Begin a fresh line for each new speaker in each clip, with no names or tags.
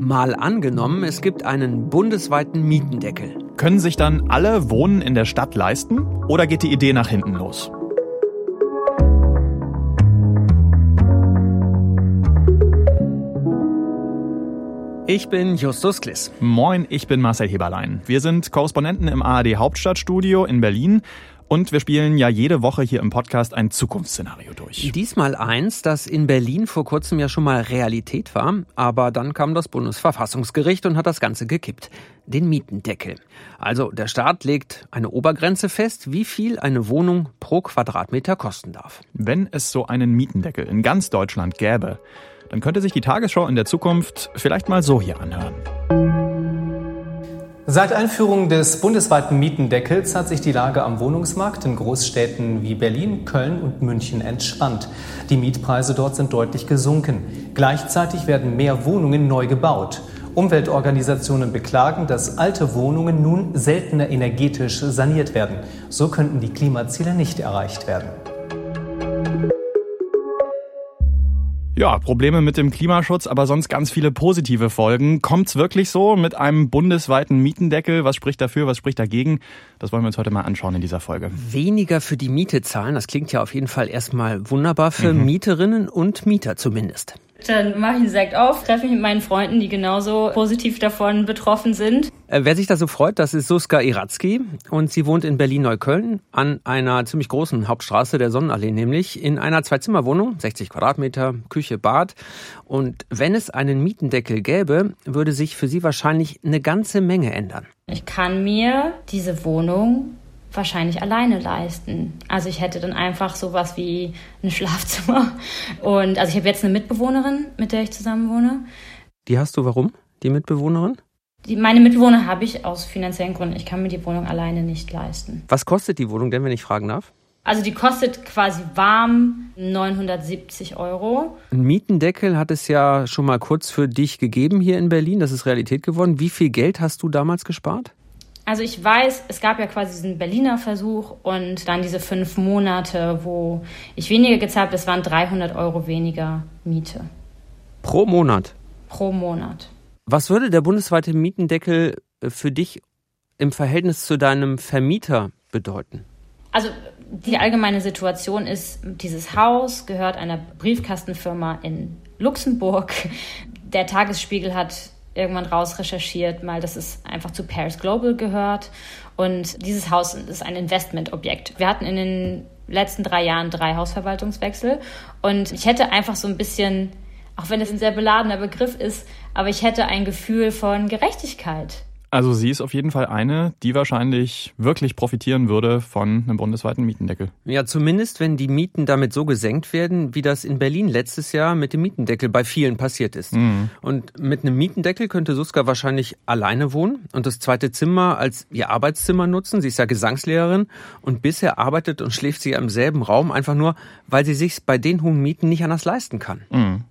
Mal angenommen, es gibt einen bundesweiten Mietendeckel.
Können sich dann alle Wohnen in der Stadt leisten oder geht die Idee nach hinten los?
Ich bin Justus Kliss.
Moin, ich bin Marcel Heberlein. Wir sind Korrespondenten im ARD Hauptstadtstudio in Berlin und wir spielen ja jede Woche hier im Podcast ein Zukunftsszenario durch.
Diesmal eins, das in Berlin vor kurzem ja schon mal Realität war, aber dann kam das Bundesverfassungsgericht und hat das Ganze gekippt. Den Mietendeckel. Also der Staat legt eine Obergrenze fest, wie viel eine Wohnung pro Quadratmeter kosten darf.
Wenn es so einen Mietendeckel in ganz Deutschland gäbe, dann könnte sich die Tagesschau in der Zukunft vielleicht mal so hier anhören.
Seit Einführung des bundesweiten Mietendeckels hat sich die Lage am Wohnungsmarkt in Großstädten wie Berlin, Köln und München entspannt. Die Mietpreise dort sind deutlich gesunken. Gleichzeitig werden mehr Wohnungen neu gebaut. Umweltorganisationen beklagen, dass alte Wohnungen nun seltener energetisch saniert werden. So könnten die Klimaziele nicht erreicht werden.
Ja, Probleme mit dem Klimaschutz, aber sonst ganz viele positive Folgen. Kommt's wirklich so mit einem bundesweiten Mietendeckel? Was spricht dafür, was spricht dagegen? Das wollen wir uns heute mal anschauen in dieser Folge.
Weniger für die Miete zahlen, das klingt ja auf jeden Fall erstmal wunderbar für mhm. Mieterinnen und Mieter zumindest.
Dann mache ich einen Sekt auf, treffe mich mit meinen Freunden, die genauso positiv davon betroffen sind.
Äh, wer sich da so freut, das ist Suska Iratzki und sie wohnt in Berlin-Neukölln an einer ziemlich großen Hauptstraße der Sonnenallee, nämlich in einer Zwei-Zimmer-Wohnung, 60 Quadratmeter, Küche, Bad. Und wenn es einen Mietendeckel gäbe, würde sich für sie wahrscheinlich eine ganze Menge ändern.
Ich kann mir diese Wohnung wahrscheinlich alleine leisten. Also ich hätte dann einfach sowas wie ein Schlafzimmer. Und also ich habe jetzt eine Mitbewohnerin, mit der ich zusammen wohne.
Die hast du warum? Die Mitbewohnerin?
Die, meine Mitbewohner habe ich aus finanziellen Gründen. Ich kann mir die Wohnung alleine nicht leisten.
Was kostet die Wohnung denn, wenn ich fragen darf?
Also die kostet quasi warm 970 Euro.
Ein Mietendeckel hat es ja schon mal kurz für dich gegeben hier in Berlin. Das ist Realität geworden. Wie viel Geld hast du damals gespart?
Also ich weiß, es gab ja quasi diesen Berliner Versuch und dann diese fünf Monate, wo ich weniger gezahlt habe, das waren 300 Euro weniger Miete.
Pro Monat?
Pro Monat.
Was würde der bundesweite Mietendeckel äh, für dich im Verhältnis zu deinem Vermieter bedeuten?
Also die allgemeine Situation ist, dieses Haus gehört einer Briefkastenfirma in Luxemburg. Der Tagesspiegel hat irgendwann raus recherchiert, mal, dass es einfach zu Paris Global gehört. Und dieses Haus ist ein Investmentobjekt. Wir hatten in den letzten drei Jahren drei Hausverwaltungswechsel. Und ich hätte einfach so ein bisschen, auch wenn es ein sehr beladener Begriff ist, aber ich hätte ein Gefühl von Gerechtigkeit.
Also sie ist auf jeden Fall eine, die wahrscheinlich wirklich profitieren würde von einem bundesweiten Mietendeckel.
Ja, zumindest wenn die Mieten damit so gesenkt werden, wie das in Berlin letztes Jahr mit dem Mietendeckel bei vielen passiert ist. Mhm. Und mit einem Mietendeckel könnte Suska wahrscheinlich alleine wohnen und das zweite Zimmer als ihr Arbeitszimmer nutzen. Sie ist ja Gesangslehrerin und bisher arbeitet und schläft sie im selben Raum, einfach nur, weil sie sich bei den hohen Mieten nicht anders leisten kann.
Mhm.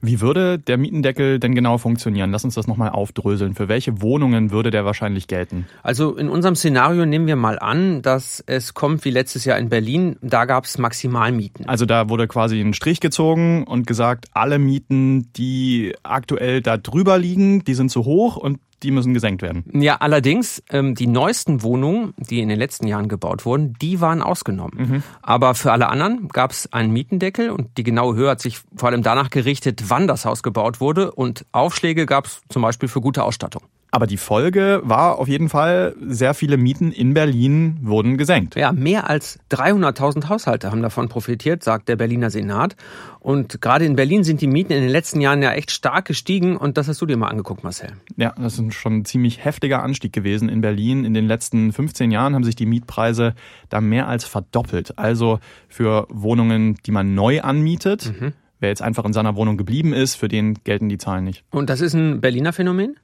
Wie würde der Mietendeckel denn genau funktionieren? Lass uns das nochmal aufdröseln. Für welche Wohnungen würde der wahrscheinlich gelten?
Also in unserem Szenario nehmen wir mal an, dass es kommt wie letztes Jahr in Berlin. Da gab es Maximalmieten.
Also da wurde quasi ein Strich gezogen und gesagt, alle Mieten, die aktuell da drüber liegen, die sind zu hoch und die müssen gesenkt werden.
Ja, allerdings, ähm, die neuesten Wohnungen, die in den letzten Jahren gebaut wurden, die waren ausgenommen. Mhm. Aber für alle anderen gab es einen Mietendeckel und die genaue Höhe hat sich vor allem danach gerichtet, wann das Haus gebaut wurde und Aufschläge gab es zum Beispiel für gute Ausstattung.
Aber die Folge war auf jeden Fall, sehr viele Mieten in Berlin wurden gesenkt.
Ja, mehr als 300.000 Haushalte haben davon profitiert, sagt der Berliner Senat. Und gerade in Berlin sind die Mieten in den letzten Jahren ja echt stark gestiegen und das hast du dir mal angeguckt, Marcel.
Ja, das ist schon ein ziemlich heftiger Anstieg gewesen in Berlin. In den letzten 15 Jahren haben sich die Mietpreise da mehr als verdoppelt. Also für Wohnungen, die man neu anmietet. Mhm. Wer jetzt einfach in seiner Wohnung geblieben ist, für den gelten die Zahlen nicht.
Und das ist ein Berliner Phänomen?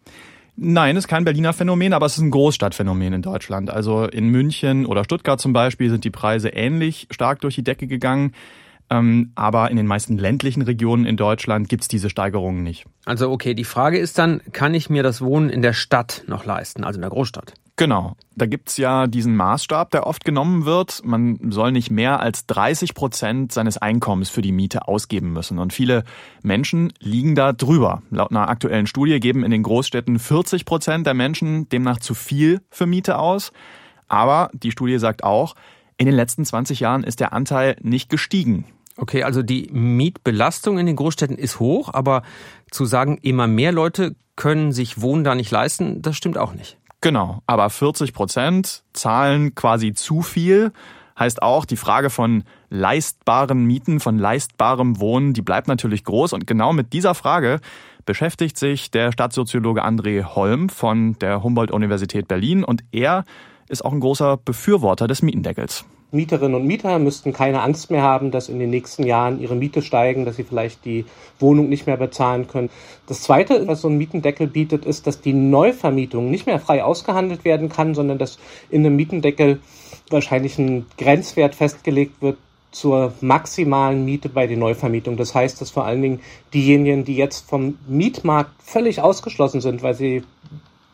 Nein, ist kein Berliner Phänomen, aber es ist ein Großstadtphänomen in Deutschland. Also in München oder Stuttgart zum Beispiel sind die Preise ähnlich stark durch die Decke gegangen. Ähm, aber in den meisten ländlichen Regionen in Deutschland gibt es diese Steigerungen nicht.
Also okay, die Frage ist dann, kann ich mir das Wohnen in der Stadt noch leisten, also in der Großstadt?
Genau. Da gibt's ja diesen Maßstab, der oft genommen wird. Man soll nicht mehr als 30 Prozent seines Einkommens für die Miete ausgeben müssen. Und viele Menschen liegen da drüber. Laut einer aktuellen Studie geben in den Großstädten 40 Prozent der Menschen demnach zu viel für Miete aus. Aber die Studie sagt auch, in den letzten 20 Jahren ist der Anteil nicht gestiegen.
Okay, also die Mietbelastung in den Großstädten ist hoch, aber zu sagen, immer mehr Leute können sich Wohnen da nicht leisten, das stimmt auch nicht.
Genau, aber 40 Prozent zahlen quasi zu viel. Heißt auch, die Frage von leistbaren Mieten, von leistbarem Wohnen, die bleibt natürlich groß. Und genau mit dieser Frage beschäftigt sich der Stadtsoziologe André Holm von der Humboldt-Universität Berlin. Und er ist auch ein großer Befürworter des Mietendeckels.
Mieterinnen und Mieter müssten keine Angst mehr haben, dass in den nächsten Jahren ihre Miete steigen, dass sie vielleicht die Wohnung nicht mehr bezahlen können. Das Zweite, was so ein Mietendeckel bietet, ist, dass die Neuvermietung nicht mehr frei ausgehandelt werden kann, sondern dass in einem Mietendeckel wahrscheinlich ein Grenzwert festgelegt wird zur maximalen Miete bei den Neuvermietungen. Das heißt, dass vor allen Dingen diejenigen, die jetzt vom Mietmarkt völlig ausgeschlossen sind, weil sie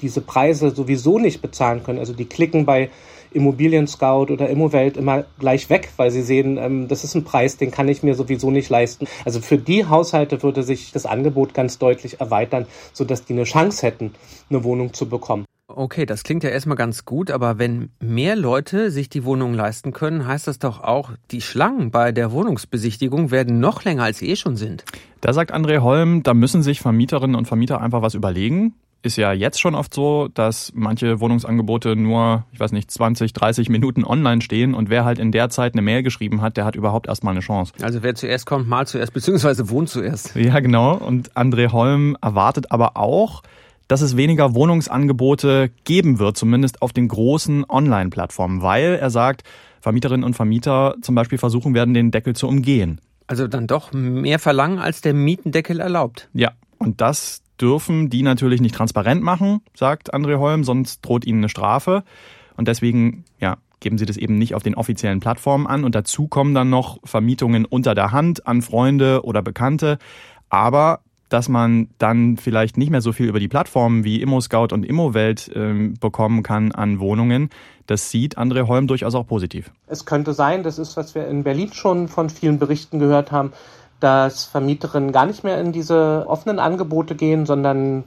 diese Preise sowieso nicht bezahlen können, also die klicken bei Immobilien Scout oder Immowelt immer gleich weg, weil sie sehen, ähm, das ist ein Preis, den kann ich mir sowieso nicht leisten. Also für die Haushalte würde sich das Angebot ganz deutlich erweitern, sodass die eine Chance hätten, eine Wohnung zu bekommen.
Okay, das klingt ja erstmal ganz gut, aber wenn mehr Leute sich die Wohnung leisten können, heißt das doch auch, die Schlangen bei der Wohnungsbesichtigung werden noch länger als sie eh schon sind.
Da sagt André Holm, da müssen sich Vermieterinnen und Vermieter einfach was überlegen ist ja jetzt schon oft so, dass manche Wohnungsangebote nur, ich weiß nicht, 20, 30 Minuten online stehen und wer halt in der Zeit eine Mail geschrieben hat, der hat überhaupt erstmal eine Chance.
Also wer zuerst kommt, mal zuerst, beziehungsweise wohnt zuerst.
Ja, genau. Und André Holm erwartet aber auch, dass es weniger Wohnungsangebote geben wird, zumindest auf den großen Online-Plattformen, weil er sagt, Vermieterinnen und Vermieter zum Beispiel versuchen werden, den Deckel zu umgehen.
Also dann doch mehr verlangen, als der Mietendeckel erlaubt.
Ja, und das dürfen die natürlich nicht transparent machen, sagt André Holm, sonst droht ihnen eine Strafe. Und deswegen, ja, geben sie das eben nicht auf den offiziellen Plattformen an. Und dazu kommen dann noch Vermietungen unter der Hand an Freunde oder Bekannte. Aber dass man dann vielleicht nicht mehr so viel über die Plattformen wie ImmoScout und ImmoWelt äh, bekommen kann an Wohnungen, das sieht André Holm durchaus auch positiv.
Es könnte sein, das ist, was wir in Berlin schon von vielen Berichten gehört haben, dass Vermieterinnen gar nicht mehr in diese offenen Angebote gehen, sondern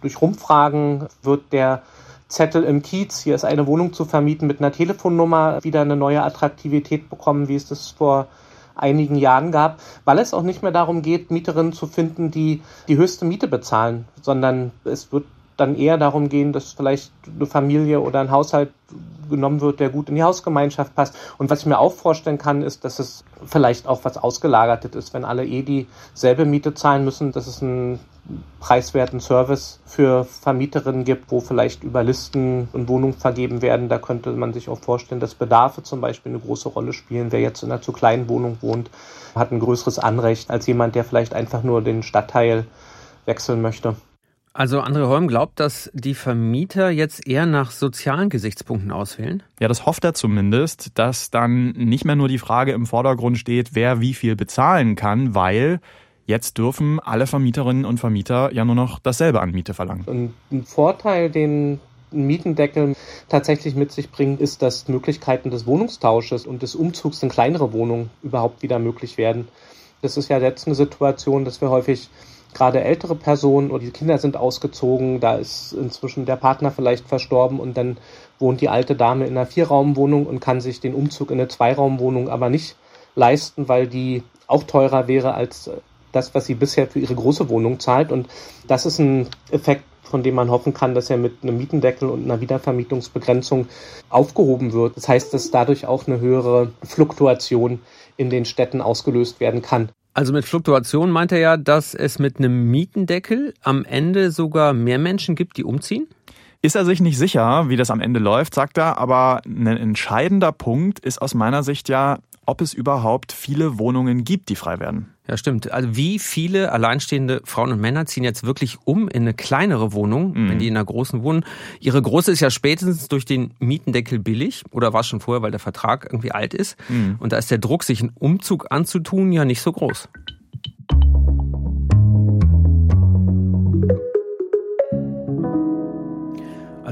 durch Rumfragen wird der Zettel im Kiez, hier ist eine Wohnung zu vermieten mit einer Telefonnummer, wieder eine neue Attraktivität bekommen, wie es das vor einigen Jahren gab, weil es auch nicht mehr darum geht, Mieterinnen zu finden, die die höchste Miete bezahlen, sondern es wird dann eher darum gehen, dass vielleicht eine Familie oder ein Haushalt genommen wird, der gut in die Hausgemeinschaft passt. Und was ich mir auch vorstellen kann, ist, dass es vielleicht auch was Ausgelagertes ist, wenn alle eh dieselbe Miete zahlen müssen, dass es einen preiswerten Service für Vermieterinnen gibt, wo vielleicht über Listen und Wohnungen vergeben werden. Da könnte man sich auch vorstellen, dass Bedarfe zum Beispiel eine große Rolle spielen. Wer jetzt in einer zu kleinen Wohnung wohnt, hat ein größeres Anrecht als jemand, der vielleicht einfach nur den Stadtteil wechseln möchte.
Also André Holm glaubt, dass die Vermieter jetzt eher nach sozialen Gesichtspunkten auswählen?
Ja, das hofft er zumindest, dass dann nicht mehr nur die Frage im Vordergrund steht, wer wie viel bezahlen kann, weil jetzt dürfen alle Vermieterinnen und Vermieter ja nur noch dasselbe an Miete verlangen.
Und ein Vorteil, den ein Mietendeckel tatsächlich mit sich bringt, ist, dass Möglichkeiten des Wohnungstausches und des Umzugs in kleinere Wohnungen überhaupt wieder möglich werden. Das ist ja jetzt eine Situation, dass wir häufig gerade ältere Personen oder die Kinder sind ausgezogen, da ist inzwischen der Partner vielleicht verstorben und dann wohnt die alte Dame in einer Vierraumwohnung und kann sich den Umzug in eine Zweiraumwohnung aber nicht leisten, weil die auch teurer wäre als das, was sie bisher für ihre große Wohnung zahlt. Und das ist ein Effekt, von dem man hoffen kann, dass er mit einem Mietendeckel und einer Wiedervermietungsbegrenzung aufgehoben wird. Das heißt, dass dadurch auch eine höhere Fluktuation in den Städten ausgelöst werden kann.
Also mit Fluktuation meint er ja, dass es mit einem Mietendeckel am Ende sogar mehr Menschen gibt, die umziehen?
Ist er sich nicht sicher, wie das am Ende läuft, sagt er, aber ein entscheidender Punkt ist aus meiner Sicht ja, ob es überhaupt viele Wohnungen gibt, die frei werden.
Ja, stimmt. Also wie viele alleinstehende Frauen und Männer ziehen jetzt wirklich um in eine kleinere Wohnung, mhm. wenn die in einer großen wohnen? Ihre große ist ja spätestens durch den Mietendeckel billig oder war es schon vorher, weil der Vertrag irgendwie alt ist. Mhm. Und da ist der Druck, sich einen Umzug anzutun, ja nicht so groß.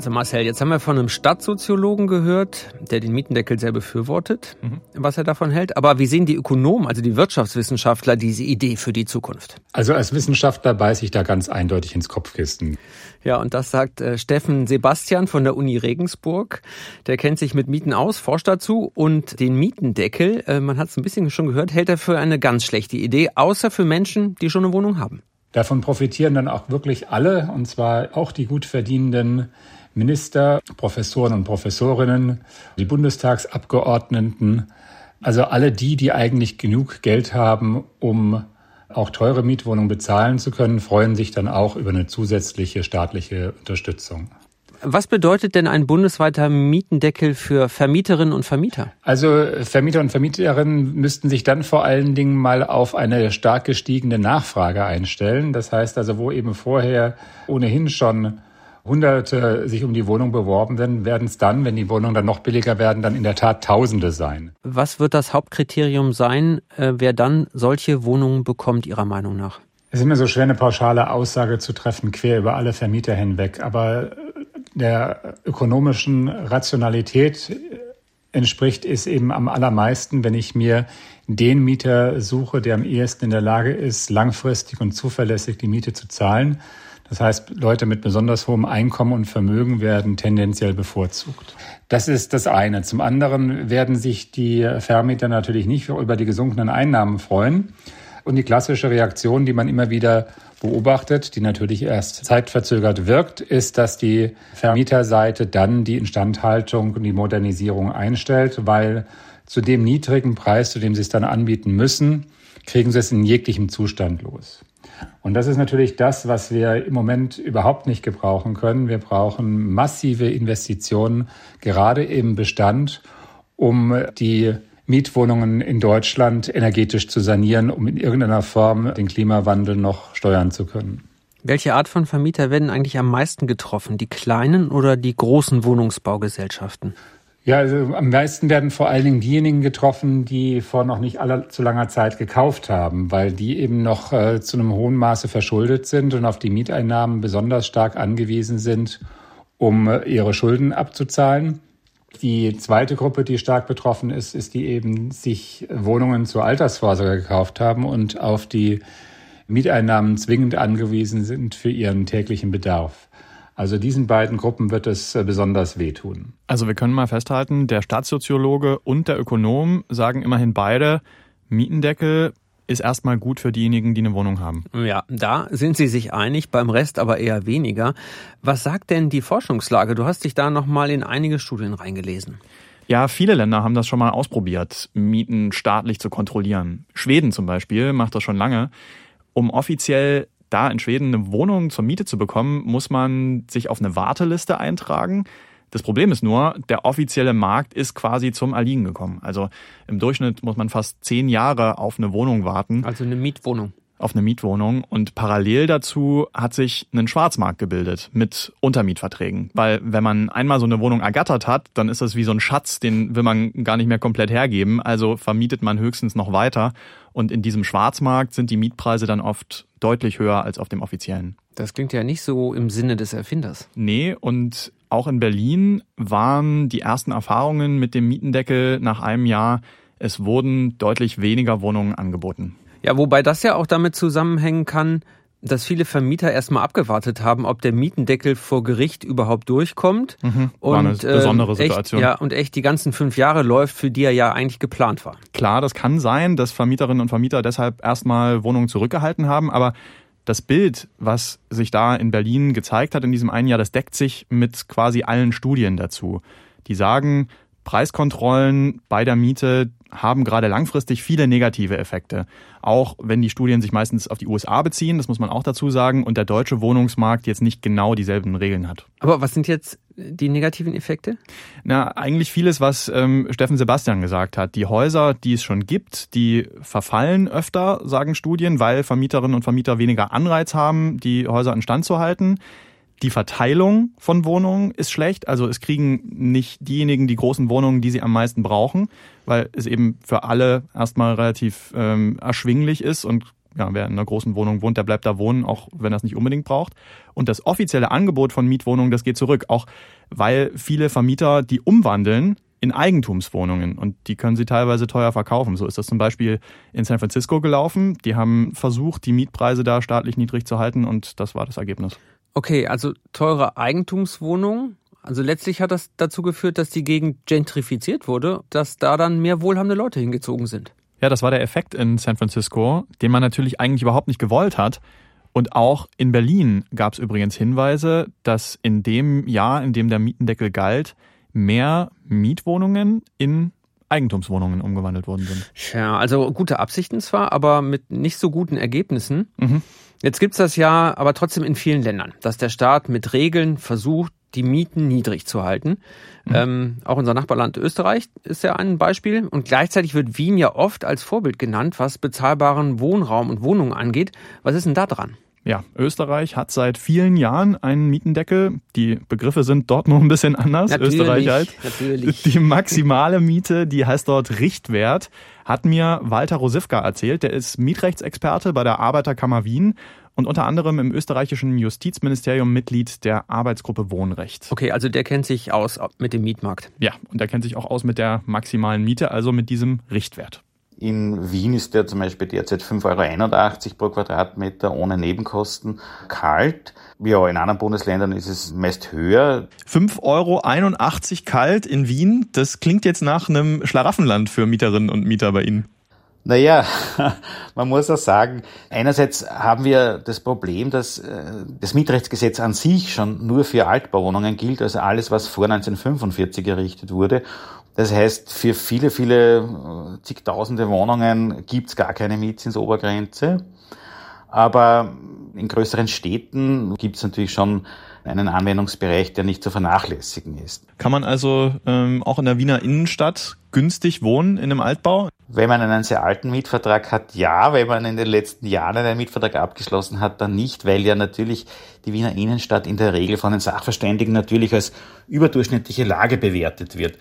Also Marcel, jetzt haben wir von einem Stadtsoziologen gehört, der den Mietendeckel sehr befürwortet, mhm. was er davon hält. Aber wie sehen die Ökonomen, also die Wirtschaftswissenschaftler, diese Idee für die Zukunft?
Also als Wissenschaftler beiße ich da ganz eindeutig ins Kopfkissen.
Ja, und das sagt äh, Steffen Sebastian von der Uni Regensburg. Der kennt sich mit Mieten aus, forscht dazu und den Mietendeckel, äh, man hat es ein bisschen schon gehört, hält er für eine ganz schlechte Idee, außer für Menschen, die schon eine Wohnung haben.
Davon profitieren dann auch wirklich alle, und zwar auch die gut verdienenden Minister, Professoren und Professorinnen, die Bundestagsabgeordneten, also alle die, die eigentlich genug Geld haben, um auch teure Mietwohnungen bezahlen zu können, freuen sich dann auch über eine zusätzliche staatliche Unterstützung.
Was bedeutet denn ein bundesweiter Mietendeckel für Vermieterinnen und Vermieter?
Also Vermieter und Vermieterinnen müssten sich dann vor allen Dingen mal auf eine stark gestiegene Nachfrage einstellen. Das heißt also, wo eben vorher ohnehin schon Hunderte sich um die Wohnung beworben werden, werden es dann, wenn die Wohnungen dann noch billiger werden, dann in der Tat Tausende sein.
Was wird das Hauptkriterium sein, äh, wer dann solche Wohnungen bekommt, Ihrer Meinung nach?
Es ist immer so schwer, eine pauschale Aussage zu treffen, quer über alle Vermieter hinweg. Aber der ökonomischen Rationalität entspricht es eben am allermeisten, wenn ich mir den Mieter suche, der am ehesten in der Lage ist, langfristig und zuverlässig die Miete zu zahlen. Das heißt, Leute mit besonders hohem Einkommen und Vermögen werden tendenziell bevorzugt. Das ist das eine. Zum anderen werden sich die Vermieter natürlich nicht über die gesunkenen Einnahmen freuen. Und die klassische Reaktion, die man immer wieder beobachtet, die natürlich erst zeitverzögert wirkt, ist, dass die Vermieterseite dann die Instandhaltung und die Modernisierung einstellt, weil zu dem niedrigen Preis, zu dem sie es dann anbieten müssen, kriegen sie es in jeglichem Zustand los. Und das ist natürlich das, was wir im Moment überhaupt nicht gebrauchen können. Wir brauchen massive Investitionen, gerade im Bestand, um die Mietwohnungen in Deutschland energetisch zu sanieren, um in irgendeiner Form den Klimawandel noch steuern zu können.
Welche Art von Vermieter werden eigentlich am meisten getroffen? Die kleinen oder die großen Wohnungsbaugesellschaften?
Ja, also am meisten werden vor allen Dingen diejenigen getroffen, die vor noch nicht allzu langer Zeit gekauft haben, weil die eben noch äh, zu einem hohen Maße verschuldet sind und auf die Mieteinnahmen besonders stark angewiesen sind, um äh, ihre Schulden abzuzahlen. Die zweite Gruppe, die stark betroffen ist, ist die eben sich Wohnungen zur Altersvorsorge gekauft haben und auf die Mieteinnahmen zwingend angewiesen sind für ihren täglichen Bedarf. Also diesen beiden Gruppen wird es äh, besonders wehtun.
Also wir können mal festhalten, der Staatssoziologe und der Ökonom sagen immerhin beide, Mietendeckel ist erstmal gut für diejenigen, die eine Wohnung haben.
Ja, da sind sie sich einig, beim Rest aber eher weniger. Was sagt denn die Forschungslage? Du hast dich da nochmal in einige Studien reingelesen.
Ja, viele Länder haben das schon mal ausprobiert, Mieten staatlich zu kontrollieren. Schweden zum Beispiel macht das schon lange. Um offiziell da in Schweden eine Wohnung zur Miete zu bekommen, muss man sich auf eine Warteliste eintragen. Das Problem ist nur, der offizielle Markt ist quasi zum Erliegen gekommen. Also im Durchschnitt muss man fast zehn Jahre auf eine Wohnung warten.
Also eine Mietwohnung
auf eine Mietwohnung und parallel dazu hat sich ein Schwarzmarkt gebildet mit Untermietverträgen. Weil wenn man einmal so eine Wohnung ergattert hat, dann ist das wie so ein Schatz, den will man gar nicht mehr komplett hergeben. Also vermietet man höchstens noch weiter. Und in diesem Schwarzmarkt sind die Mietpreise dann oft deutlich höher als auf dem offiziellen.
Das klingt ja nicht so im Sinne des Erfinders.
Nee, und auch in Berlin waren die ersten Erfahrungen mit dem Mietendeckel nach einem Jahr, es wurden deutlich weniger Wohnungen angeboten.
Ja, wobei das ja auch damit zusammenhängen kann, dass viele Vermieter erstmal abgewartet haben, ob der Mietendeckel vor Gericht überhaupt durchkommt.
Mhm, war und, eine besondere Situation.
Echt, ja, und echt die ganzen fünf Jahre läuft, für die er ja eigentlich geplant war.
Klar, das kann sein, dass Vermieterinnen und Vermieter deshalb erstmal Wohnungen zurückgehalten haben, aber das Bild, was sich da in Berlin gezeigt hat in diesem einen Jahr, das deckt sich mit quasi allen Studien dazu. Die sagen, Preiskontrollen bei der Miete haben gerade langfristig viele negative Effekte. Auch wenn die Studien sich meistens auf die USA beziehen, das muss man auch dazu sagen, und der deutsche Wohnungsmarkt jetzt nicht genau dieselben Regeln hat.
Aber was sind jetzt die negativen Effekte?
Na, eigentlich vieles, was ähm, Steffen Sebastian gesagt hat. Die Häuser, die es schon gibt, die verfallen öfter, sagen Studien, weil Vermieterinnen und Vermieter weniger Anreiz haben, die Häuser instand zu halten. Die Verteilung von Wohnungen ist schlecht. Also es kriegen nicht diejenigen die großen Wohnungen, die sie am meisten brauchen, weil es eben für alle erstmal relativ ähm, erschwinglich ist und ja, wer in einer großen Wohnung wohnt, der bleibt da wohnen, auch wenn er es nicht unbedingt braucht. Und das offizielle Angebot von Mietwohnungen, das geht zurück, auch weil viele Vermieter die umwandeln in Eigentumswohnungen und die können sie teilweise teuer verkaufen. So ist das zum Beispiel in San Francisco gelaufen. Die haben versucht, die Mietpreise da staatlich niedrig zu halten und das war das Ergebnis.
Okay, also teure Eigentumswohnungen. Also letztlich hat das dazu geführt, dass die Gegend gentrifiziert wurde, dass da dann mehr wohlhabende Leute hingezogen sind.
Ja, das war der Effekt in San Francisco, den man natürlich eigentlich überhaupt nicht gewollt hat. Und auch in Berlin gab es übrigens Hinweise, dass in dem Jahr, in dem der Mietendeckel galt, mehr Mietwohnungen in Eigentumswohnungen umgewandelt worden sind.
Ja, also gute Absichten zwar, aber mit nicht so guten Ergebnissen. Mhm. Jetzt gibt's das ja aber trotzdem in vielen Ländern, dass der Staat mit Regeln versucht, die Mieten niedrig zu halten. Mhm. Ähm, auch unser Nachbarland Österreich ist ja ein Beispiel. Und gleichzeitig wird Wien ja oft als Vorbild genannt, was bezahlbaren Wohnraum und Wohnungen angeht. Was ist denn da dran?
Ja, Österreich hat seit vielen Jahren einen Mietendeckel. Die Begriffe sind dort noch ein bisschen anders.
Natürlich,
Österreich
halt. Natürlich.
Die maximale Miete, die heißt dort Richtwert, hat mir Walter Rosivka erzählt. Der ist Mietrechtsexperte bei der Arbeiterkammer Wien und unter anderem im österreichischen Justizministerium Mitglied der Arbeitsgruppe Wohnrecht.
Okay, also der kennt sich aus mit dem Mietmarkt.
Ja, und der kennt sich auch aus mit der maximalen Miete, also mit diesem Richtwert.
In Wien ist der zum Beispiel derzeit 5,81 Euro pro Quadratmeter ohne Nebenkosten kalt. Ja, in anderen Bundesländern ist es meist höher.
5,81 Euro kalt in Wien, das klingt jetzt nach einem Schlaraffenland für Mieterinnen und Mieter bei Ihnen.
Naja, man muss auch sagen, einerseits haben wir das Problem, dass äh, das Mietrechtsgesetz an sich schon nur für Altbauwohnungen gilt, also alles, was vor 1945 errichtet wurde. Das heißt, für viele, viele äh, zigtausende Wohnungen gibt's gar keine Mietzinsobergrenze. Aber in größeren Städten gibt's natürlich schon einen Anwendungsbereich, der nicht zu vernachlässigen ist.
Kann man also ähm, auch in der Wiener Innenstadt günstig wohnen in einem Altbau?
Wenn man einen sehr alten Mietvertrag hat, ja. Wenn man in den letzten Jahren einen Mietvertrag abgeschlossen hat, dann nicht, weil ja natürlich die Wiener Innenstadt in der Regel von den Sachverständigen natürlich als überdurchschnittliche Lage bewertet wird.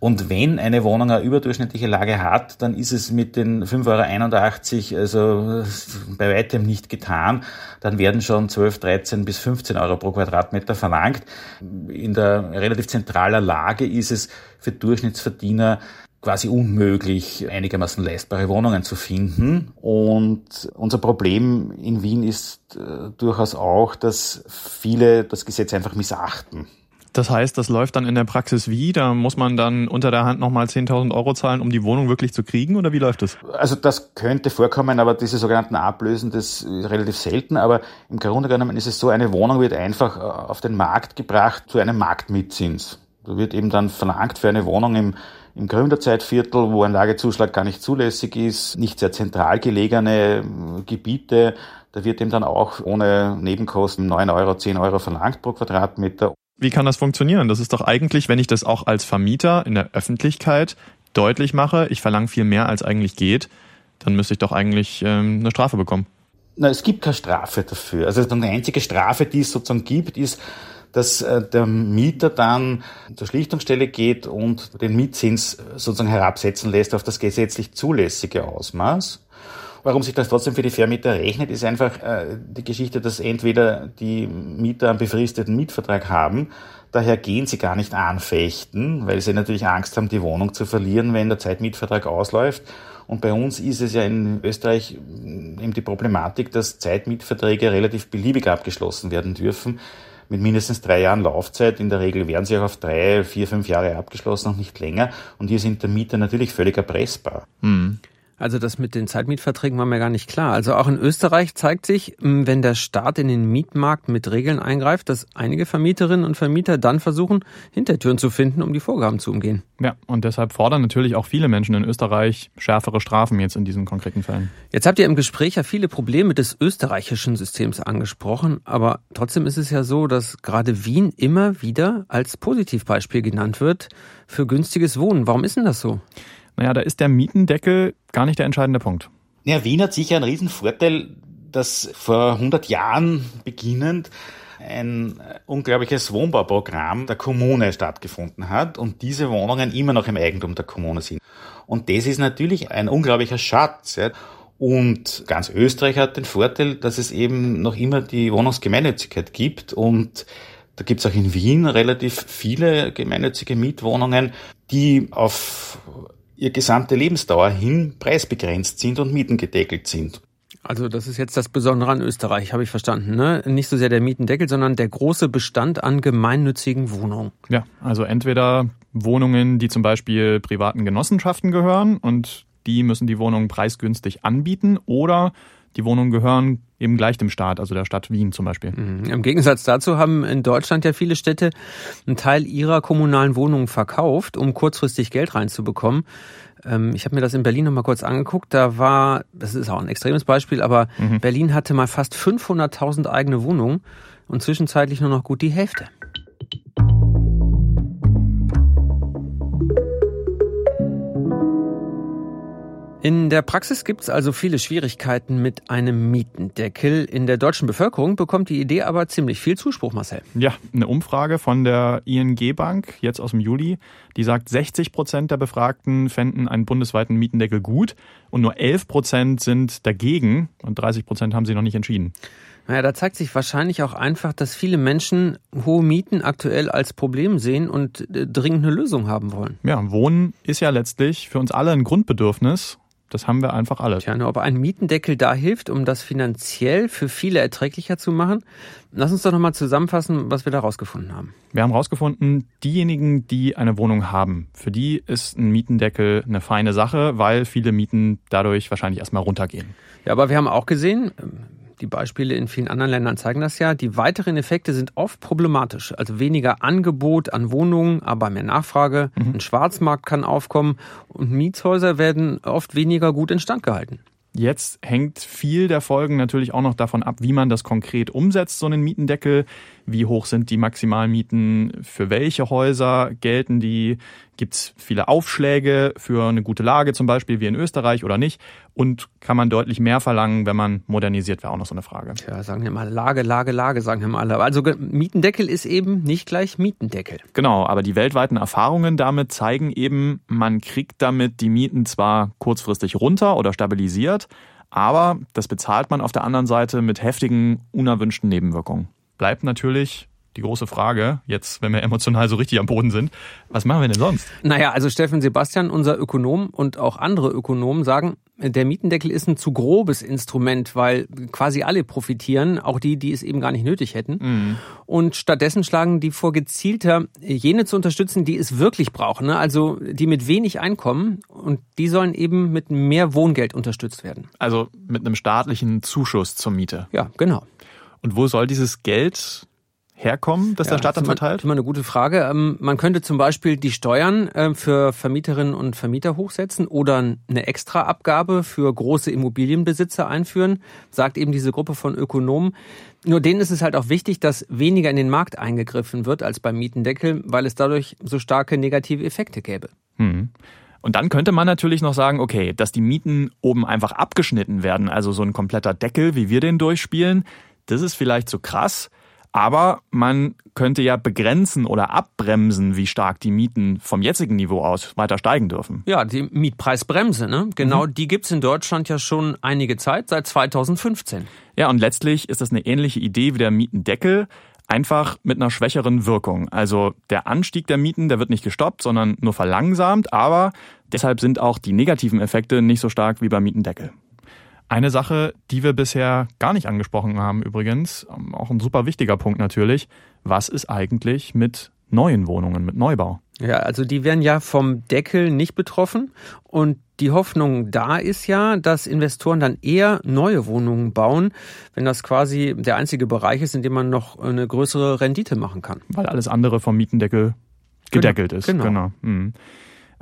Und wenn eine Wohnung eine überdurchschnittliche Lage hat, dann ist es mit den 5,81 Euro also bei weitem nicht getan. Dann werden schon 12, 13 bis 15 Euro pro Quadratmeter verlangt. In der relativ zentraler Lage ist es für Durchschnittsverdiener quasi unmöglich, einigermaßen leistbare Wohnungen zu finden. Und unser Problem in Wien ist äh, durchaus auch, dass viele das Gesetz einfach missachten.
Das heißt, das läuft dann in der Praxis wie? Da muss man dann unter der Hand nochmal 10.000 Euro zahlen, um die Wohnung wirklich zu kriegen oder wie läuft das?
Also das könnte vorkommen, aber diese sogenannten Ablösen, das ist relativ selten. Aber im Grunde genommen ist es so, eine Wohnung wird einfach äh, auf den Markt gebracht zu einem Marktmietzins. Da wird eben dann verlangt für eine Wohnung im im Gründerzeitviertel, wo ein Lagezuschlag gar nicht zulässig ist, nicht sehr zentral gelegene äh, Gebiete, da wird eben dann auch ohne Nebenkosten 9 Euro, 10 Euro verlangt pro Quadratmeter.
Wie kann das funktionieren? Das ist doch eigentlich, wenn ich das auch als Vermieter in der Öffentlichkeit deutlich mache, ich verlange viel mehr als eigentlich geht, dann müsste ich doch eigentlich ähm, eine Strafe bekommen.
Na, es gibt keine Strafe dafür. Also die einzige Strafe, die es sozusagen gibt, ist, dass äh, der Mieter dann zur Schlichtungsstelle geht und den Mietzins sozusagen herabsetzen lässt auf das gesetzlich zulässige Ausmaß. Warum sich das trotzdem für die Vermieter rechnet, ist einfach äh, die Geschichte, dass entweder die Mieter einen befristeten Mietvertrag haben, daher gehen sie gar nicht anfechten, weil sie natürlich Angst haben, die Wohnung zu verlieren, wenn der Zeitmietvertrag ausläuft. Und bei uns ist es ja in Österreich eben die Problematik, dass Zeitmietverträge relativ beliebig abgeschlossen werden dürfen mit mindestens drei Jahren Laufzeit. In der Regel werden sie auch auf drei, vier, fünf Jahre abgeschlossen und nicht länger. Und hier sind der Mieter natürlich völlig erpressbar.
Hm.
Also das mit den Zeitmietverträgen war mir gar nicht klar. Also auch in Österreich zeigt sich, wenn der Staat in den Mietmarkt mit Regeln eingreift, dass einige Vermieterinnen und Vermieter dann versuchen, Hintertüren zu finden, um die Vorgaben zu umgehen.
Ja, und deshalb fordern natürlich auch viele Menschen in Österreich schärfere Strafen jetzt in diesen konkreten Fällen.
Jetzt habt ihr im Gespräch ja viele Probleme des österreichischen Systems angesprochen, aber trotzdem ist es ja so, dass gerade Wien immer wieder als Positivbeispiel genannt wird für günstiges Wohnen. Warum ist denn das so?
Naja, da ist der Mietendeckel gar nicht der entscheidende Punkt.
Ja, Wien hat sicher einen riesen Vorteil, dass vor 100 Jahren beginnend ein unglaubliches Wohnbauprogramm der Kommune stattgefunden hat und diese Wohnungen immer noch im Eigentum der Kommune sind. Und das ist natürlich ein unglaublicher Schatz. Ja. Und ganz Österreich hat den Vorteil, dass es eben noch immer die Wohnungsgemeinnützigkeit gibt und da gibt es auch in Wien relativ viele gemeinnützige Mietwohnungen, die auf ihr gesamte Lebensdauer hin preisbegrenzt sind und mietengedeckelt sind.
Also das ist jetzt das Besondere an Österreich, habe ich verstanden. Ne? Nicht so sehr der Mietendeckel, sondern der große Bestand an gemeinnützigen Wohnungen.
Ja, also entweder Wohnungen, die zum Beispiel privaten Genossenschaften gehören und die müssen die Wohnungen preisgünstig anbieten oder die Wohnungen gehören eben gleich dem Staat, also der Stadt Wien zum Beispiel.
Mhm. Im Gegensatz dazu haben in Deutschland ja viele Städte einen Teil ihrer kommunalen Wohnungen verkauft, um kurzfristig Geld reinzubekommen. Ähm, ich habe mir das in Berlin nochmal kurz angeguckt. Da war, das ist auch ein extremes Beispiel, aber mhm. Berlin hatte mal fast 500.000 eigene Wohnungen und zwischenzeitlich nur noch gut die Hälfte. In der Praxis gibt es also viele Schwierigkeiten mit einem Mietendeckel. In der deutschen Bevölkerung bekommt die Idee aber ziemlich viel Zuspruch, Marcel.
Ja, eine Umfrage von der ING Bank jetzt aus dem Juli, die sagt, 60 Prozent der Befragten fänden einen bundesweiten Mietendeckel gut und nur 11 Prozent sind dagegen und 30 Prozent haben sich noch nicht entschieden.
Naja, da zeigt sich wahrscheinlich auch einfach, dass viele Menschen hohe Mieten aktuell als Problem sehen und äh, dringend eine Lösung haben wollen.
Ja, Wohnen ist ja letztlich für uns alle ein Grundbedürfnis das haben wir einfach alle.
Tja, ob ein Mietendeckel da hilft, um das finanziell für viele erträglicher zu machen, lass uns doch nochmal zusammenfassen, was wir da rausgefunden haben.
Wir haben rausgefunden, diejenigen, die eine Wohnung haben, für die ist ein Mietendeckel eine feine Sache, weil viele Mieten dadurch wahrscheinlich erstmal runtergehen.
Ja, aber wir haben auch gesehen, die Beispiele in vielen anderen Ländern zeigen das ja. Die weiteren Effekte sind oft problematisch. Also weniger Angebot an Wohnungen, aber mehr Nachfrage. Mhm. Ein Schwarzmarkt kann aufkommen und Mietshäuser werden oft weniger gut instand gehalten.
Jetzt hängt viel der Folgen natürlich auch noch davon ab, wie man das konkret umsetzt, so einen Mietendeckel. Wie hoch sind die Maximalmieten? Für welche Häuser gelten die? Gibt es viele Aufschläge für eine gute Lage zum Beispiel wie in Österreich oder nicht? Und kann man deutlich mehr verlangen, wenn man modernisiert, wäre auch noch so eine Frage.
Ja, sagen wir mal Lage, Lage, Lage, sagen wir mal. Also Mietendeckel ist eben nicht gleich Mietendeckel.
Genau, aber die weltweiten Erfahrungen damit zeigen eben, man kriegt damit die Mieten zwar kurzfristig runter oder stabilisiert, aber das bezahlt man auf der anderen Seite mit heftigen, unerwünschten Nebenwirkungen bleibt natürlich die große Frage, jetzt, wenn wir emotional so richtig am Boden sind, was machen wir denn sonst?
Naja, also Steffen Sebastian, unser Ökonom und auch andere Ökonomen sagen, der Mietendeckel ist ein zu grobes Instrument, weil quasi alle profitieren, auch die, die es eben gar nicht nötig hätten. Mhm. Und stattdessen schlagen die vor, gezielter jene zu unterstützen, die es wirklich brauchen, ne? also die mit wenig Einkommen und die sollen eben mit mehr Wohngeld unterstützt werden.
Also mit einem staatlichen Zuschuss zur Miete.
Ja, genau.
Und wo soll dieses Geld herkommen, das ja, der Staat dann verteilt?
Das ist immer eine gute Frage. Ähm, man könnte zum Beispiel die Steuern ähm, für Vermieterinnen und Vermieter hochsetzen oder eine Extraabgabe für große Immobilienbesitzer einführen, sagt eben diese Gruppe von Ökonomen. Nur denen ist es halt auch wichtig, dass weniger in den Markt eingegriffen wird als beim Mietendeckel, weil es dadurch so starke negative Effekte gäbe.
Hm. Und dann könnte man natürlich noch sagen, okay, dass die Mieten oben einfach abgeschnitten werden, also so ein kompletter Deckel, wie wir den durchspielen, das ist vielleicht zu krass, aber man könnte ja begrenzen oder abbremsen, wie stark die Mieten vom jetzigen Niveau aus weiter steigen dürfen.
Ja, die Mietpreisbremse, ne? Genau, mhm. die gibt's in Deutschland ja schon einige Zeit, seit 2015.
Ja, und letztlich ist das eine ähnliche Idee wie der Mietendeckel, einfach mit einer schwächeren Wirkung. Also der Anstieg der Mieten, der wird nicht gestoppt, sondern nur verlangsamt, aber deshalb sind auch die negativen Effekte nicht so stark wie beim Mietendeckel. Eine Sache, die wir bisher gar nicht angesprochen haben übrigens, ähm, auch ein super wichtiger Punkt natürlich, was ist eigentlich mit neuen Wohnungen, mit Neubau?
Ja, also die werden ja vom Deckel nicht betroffen und die Hoffnung da ist ja, dass Investoren dann eher neue Wohnungen bauen, wenn das quasi der einzige Bereich ist, in dem man noch eine größere Rendite machen kann.
Weil alles andere vom Mietendeckel gedeckelt genau, ist. Genau. genau. Mhm.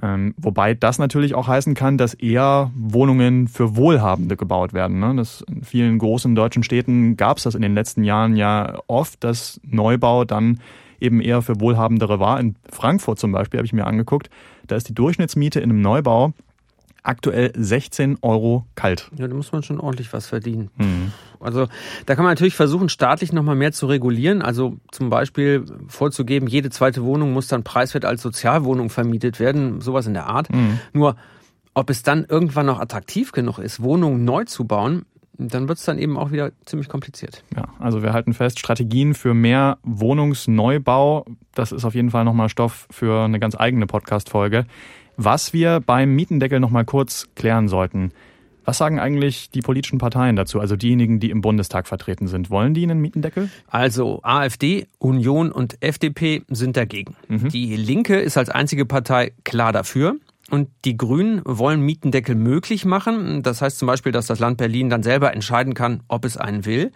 Ähm, wobei das natürlich auch heißen kann, dass eher Wohnungen für Wohlhabende gebaut werden. Ne? Das in vielen großen deutschen Städten gab es das in den letzten Jahren ja oft, dass Neubau dann eben eher für Wohlhabendere war. In Frankfurt zum Beispiel habe ich mir angeguckt, da ist die Durchschnittsmiete in einem Neubau aktuell 16 Euro kalt.
Ja, da muss man schon ordentlich was verdienen. Mhm. Also da kann man natürlich versuchen, staatlich nochmal mehr zu regulieren. Also zum Beispiel vorzugeben, jede zweite Wohnung muss dann preiswert als Sozialwohnung vermietet werden, sowas in der Art. Mhm. Nur ob es dann irgendwann noch attraktiv genug ist, Wohnungen neu zu bauen, dann wird es dann eben auch wieder ziemlich kompliziert.
Ja, also wir halten fest, Strategien für mehr Wohnungsneubau, das ist auf jeden Fall nochmal Stoff für eine ganz eigene Podcast-Folge. Was wir beim Mietendeckel nochmal kurz klären sollten. Was sagen eigentlich die politischen Parteien dazu, also diejenigen, die im Bundestag vertreten sind? Wollen die einen Mietendeckel?
Also AfD, Union und FDP sind dagegen. Mhm. Die Linke ist als einzige Partei klar dafür. Und die Grünen wollen Mietendeckel möglich machen. Das heißt zum Beispiel, dass das Land Berlin dann selber entscheiden kann, ob es einen will.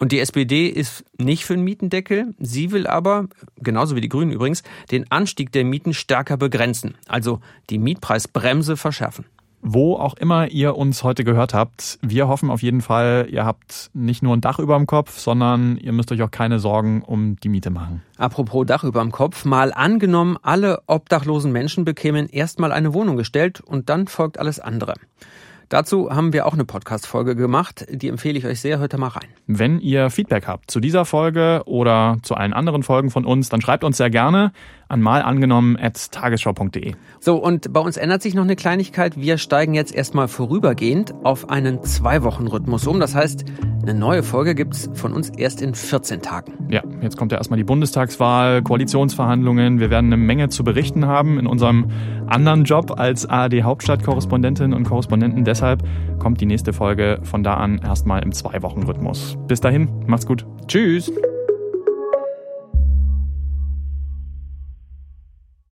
Und die SPD ist nicht für einen Mietendeckel. Sie will aber, genauso wie die Grünen übrigens, den Anstieg der Mieten stärker begrenzen. Also die Mietpreisbremse verschärfen
wo auch immer ihr uns heute gehört habt. Wir hoffen auf jeden Fall, ihr habt nicht nur ein Dach über dem Kopf, sondern ihr müsst euch auch keine Sorgen um die Miete machen.
Apropos Dach über dem Kopf, mal angenommen, alle obdachlosen Menschen bekämen erstmal eine Wohnung gestellt und dann folgt alles andere. Dazu haben wir auch eine Podcast-Folge gemacht, die empfehle ich euch sehr, hört da mal rein.
Wenn ihr Feedback habt zu dieser Folge oder zu allen anderen Folgen von uns, dann schreibt uns sehr gerne an malangenommen.tagesschau.de.
So, und bei uns ändert sich noch eine Kleinigkeit. Wir steigen jetzt erstmal vorübergehend auf einen Zwei-Wochen-Rhythmus um. Das heißt, eine neue Folge gibt's von uns erst in 14 Tagen.
Ja, jetzt kommt ja erstmal die Bundestagswahl, Koalitionsverhandlungen. Wir werden eine Menge zu berichten haben in unserem anderen Job als ARD-Hauptstadtkorrespondentin und Korrespondenten. Deshalb kommt die nächste Folge von da an erstmal im Zwei-Wochen-Rhythmus. Bis dahin, macht's gut.
Tschüss.